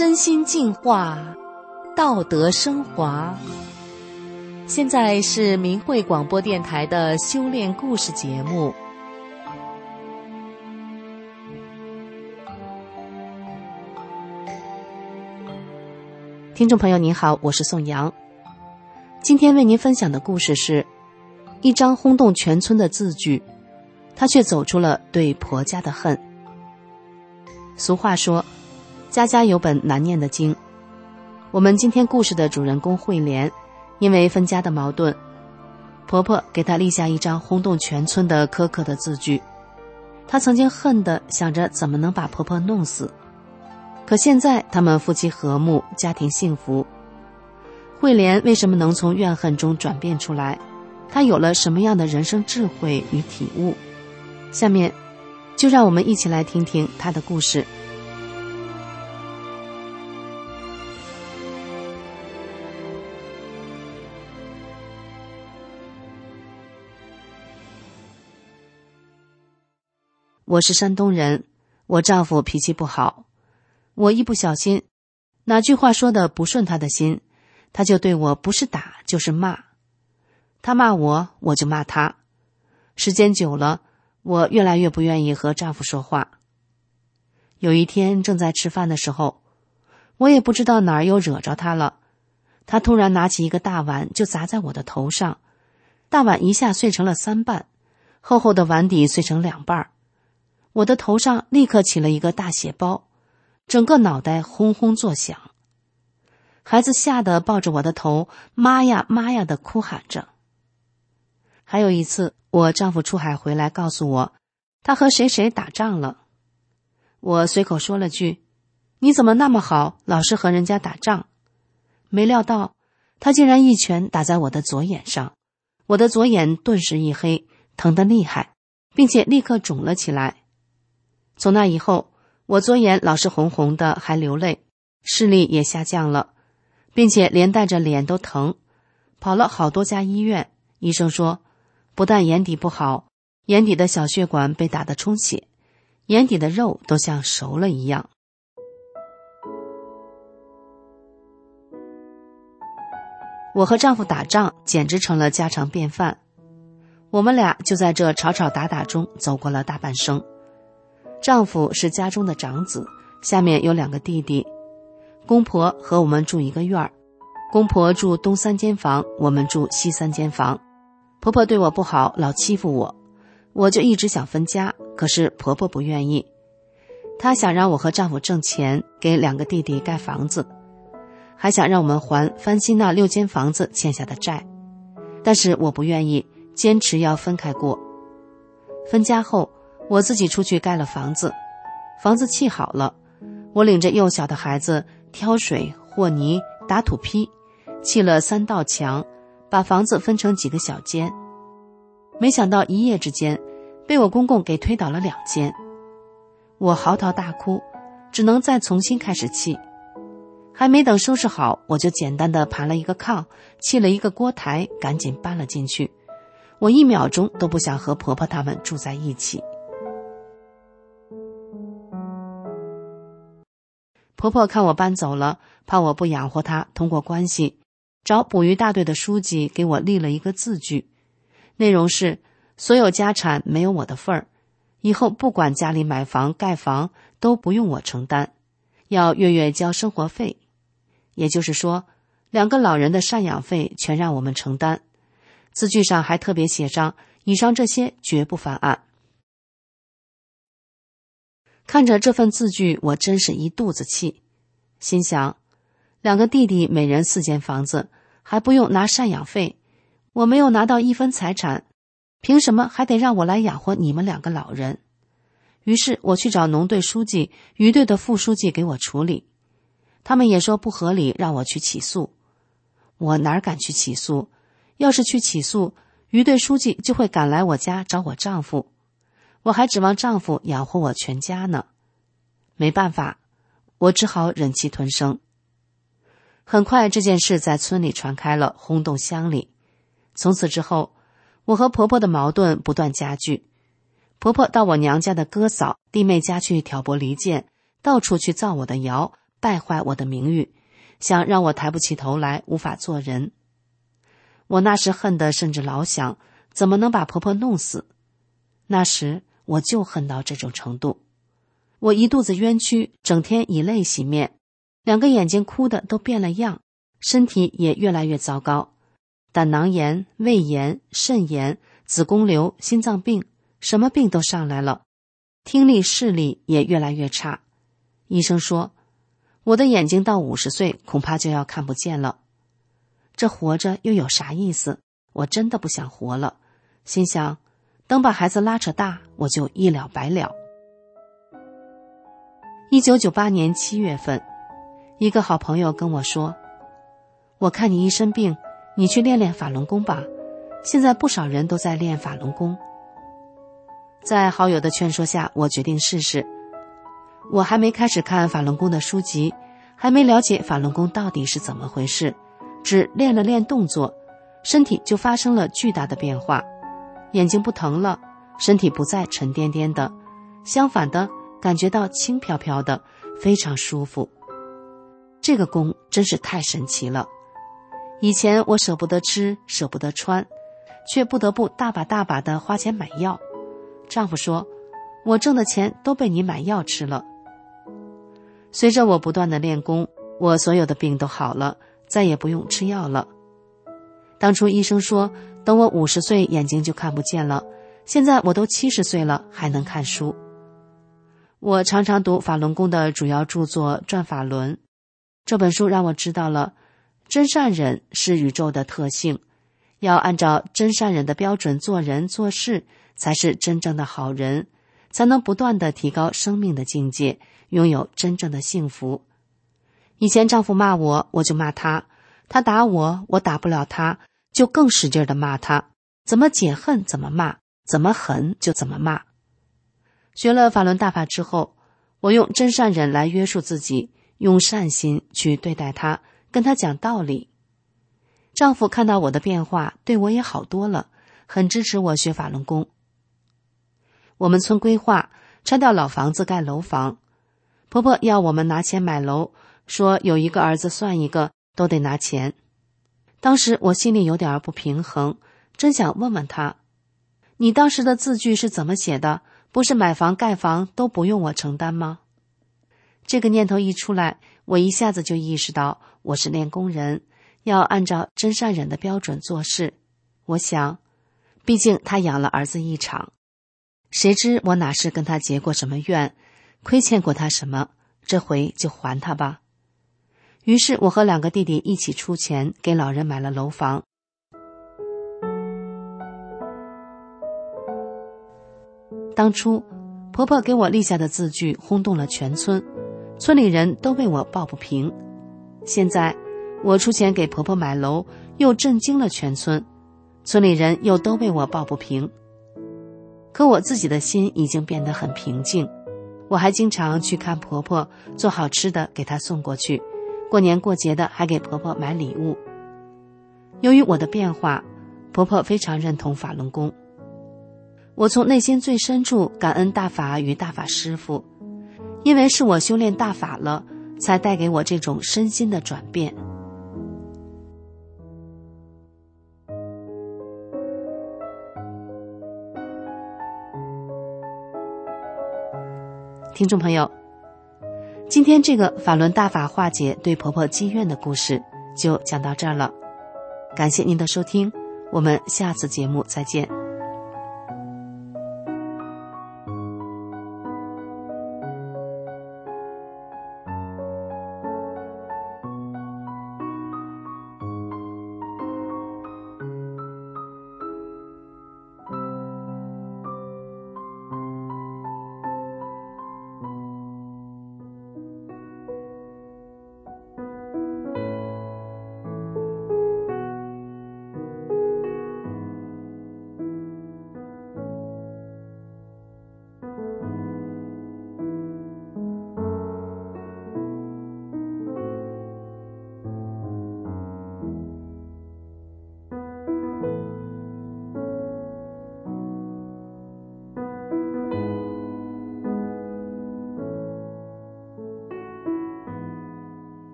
身心净化，道德升华。现在是明慧广播电台的修炼故事节目。听众朋友您好，我是宋阳。今天为您分享的故事是一张轰动全村的字据，他却走出了对婆家的恨。俗话说。家家有本难念的经。我们今天故事的主人公慧莲，因为分家的矛盾，婆婆给她立下一张轰动全村的苛刻的字据。她曾经恨的想着怎么能把婆婆弄死，可现在他们夫妻和睦，家庭幸福。慧莲为什么能从怨恨中转变出来？她有了什么样的人生智慧与体悟？下面，就让我们一起来听听她的故事。我是山东人，我丈夫脾气不好，我一不小心，哪句话说的不顺他的心，他就对我不是打就是骂，他骂我，我就骂他，时间久了，我越来越不愿意和丈夫说话。有一天正在吃饭的时候，我也不知道哪儿又惹着他了，他突然拿起一个大碗就砸在我的头上，大碗一下碎成了三半，厚厚的碗底碎成两半儿。我的头上立刻起了一个大血包，整个脑袋轰轰作响。孩子吓得抱着我的头，妈呀妈呀的哭喊着。还有一次，我丈夫出海回来告诉我，他和谁谁打仗了。我随口说了句：“你怎么那么好，老是和人家打仗？”没料到，他竟然一拳打在我的左眼上，我的左眼顿时一黑，疼得厉害，并且立刻肿了起来。从那以后，我左眼老是红红的，还流泪，视力也下降了，并且连带着脸都疼，跑了好多家医院。医生说，不但眼底不好，眼底的小血管被打得充血，眼底的肉都像熟了一样。我和丈夫打仗简直成了家常便饭，我们俩就在这吵吵打打中走过了大半生。丈夫是家中的长子，下面有两个弟弟。公婆和我们住一个院儿，公婆住东三间房，我们住西三间房。婆婆对我不好，老欺负我，我就一直想分家，可是婆婆不愿意。她想让我和丈夫挣钱，给两个弟弟盖房子，还想让我们还翻新那六间房子欠下的债，但是我不愿意，坚持要分开过。分家后。我自己出去盖了房子，房子砌好了，我领着幼小的孩子挑水、和泥、打土坯，砌了三道墙，把房子分成几个小间。没想到一夜之间，被我公公给推倒了两间，我嚎啕大哭，只能再重新开始砌。还没等收拾好，我就简单的盘了一个炕，砌了一个锅台，赶紧搬了进去。我一秒钟都不想和婆婆他们住在一起。婆婆看我搬走了，怕我不养活她，通过关系找捕鱼大队的书记给我立了一个字据，内容是所有家产没有我的份儿，以后不管家里买房盖房都不用我承担，要月月交生活费，也就是说，两个老人的赡养费全让我们承担。字据上还特别写上以上这些绝不翻案。看着这份字据，我真是一肚子气，心想：两个弟弟每人四间房子，还不用拿赡养费，我没有拿到一分财产，凭什么还得让我来养活你们两个老人？于是我去找农队书记、余队的副书记给我处理，他们也说不合理，让我去起诉。我哪敢去起诉？要是去起诉，余队书记就会赶来我家找我丈夫，我还指望丈夫养活我全家呢。没办法，我只好忍气吞声。很快，这件事在村里传开了，轰动乡里。从此之后，我和婆婆的矛盾不断加剧。婆婆到我娘家的哥嫂、弟妹家去挑拨离间，到处去造我的谣，败坏我的名誉，想让我抬不起头来，无法做人。我那时恨得甚至老想，怎么能把婆婆弄死？那时我就恨到这种程度，我一肚子冤屈，整天以泪洗面，两个眼睛哭的都变了样，身体也越来越糟糕，胆囊炎、胃炎、肾炎、子宫瘤、心脏病。什么病都上来了，听力视力也越来越差。医生说，我的眼睛到五十岁恐怕就要看不见了。这活着又有啥意思？我真的不想活了。心想，等把孩子拉扯大，我就一了百了。一九九八年七月份，一个好朋友跟我说：“我看你一身病，你去练练法轮功吧。现在不少人都在练法轮功。”在好友的劝说下，我决定试试。我还没开始看法轮功的书籍，还没了解法轮功到底是怎么回事，只练了练动作，身体就发生了巨大的变化，眼睛不疼了，身体不再沉甸甸的，相反的感觉到轻飘飘的，非常舒服。这个功真是太神奇了。以前我舍不得吃，舍不得穿，却不得不大把大把的花钱买药。丈夫说：“我挣的钱都被你买药吃了。”随着我不断的练功，我所有的病都好了，再也不用吃药了。当初医生说等我五十岁眼睛就看不见了，现在我都七十岁了还能看书。我常常读法轮功的主要著作《转法轮》，这本书让我知道了真善忍是宇宙的特性，要按照真善忍的标准做人做事。才是真正的好人，才能不断的提高生命的境界，拥有真正的幸福。以前丈夫骂我，我就骂他；他打我，我打不了他，就更使劲的骂他。怎么解恨怎么骂，怎么狠就怎么骂。学了法轮大法之后，我用真善忍来约束自己，用善心去对待他，跟他讲道理。丈夫看到我的变化，对我也好多了，很支持我学法轮功。我们村规划拆掉老房子盖楼房，婆婆要我们拿钱买楼，说有一个儿子算一个，都得拿钱。当时我心里有点不平衡，真想问问他：“你当时的字据是怎么写的？不是买房盖房都不用我承担吗？”这个念头一出来，我一下子就意识到我是练功人，要按照真善忍的标准做事。我想，毕竟他养了儿子一场。谁知我哪是跟他结过什么怨，亏欠过他什么？这回就还他吧。于是我和两个弟弟一起出钱给老人买了楼房。当初婆婆给我立下的字据轰动了全村，村里人都为我抱不平。现在我出钱给婆婆买楼，又震惊了全村，村里人又都为我抱不平。可我自己的心已经变得很平静，我还经常去看婆婆，做好吃的给她送过去，过年过节的还给婆婆买礼物。由于我的变化，婆婆非常认同法轮功。我从内心最深处感恩大法与大法师父，因为是我修炼大法了，才带给我这种身心的转变。听众朋友，今天这个法轮大法化解对婆婆积怨的故事就讲到这儿了，感谢您的收听，我们下次节目再见。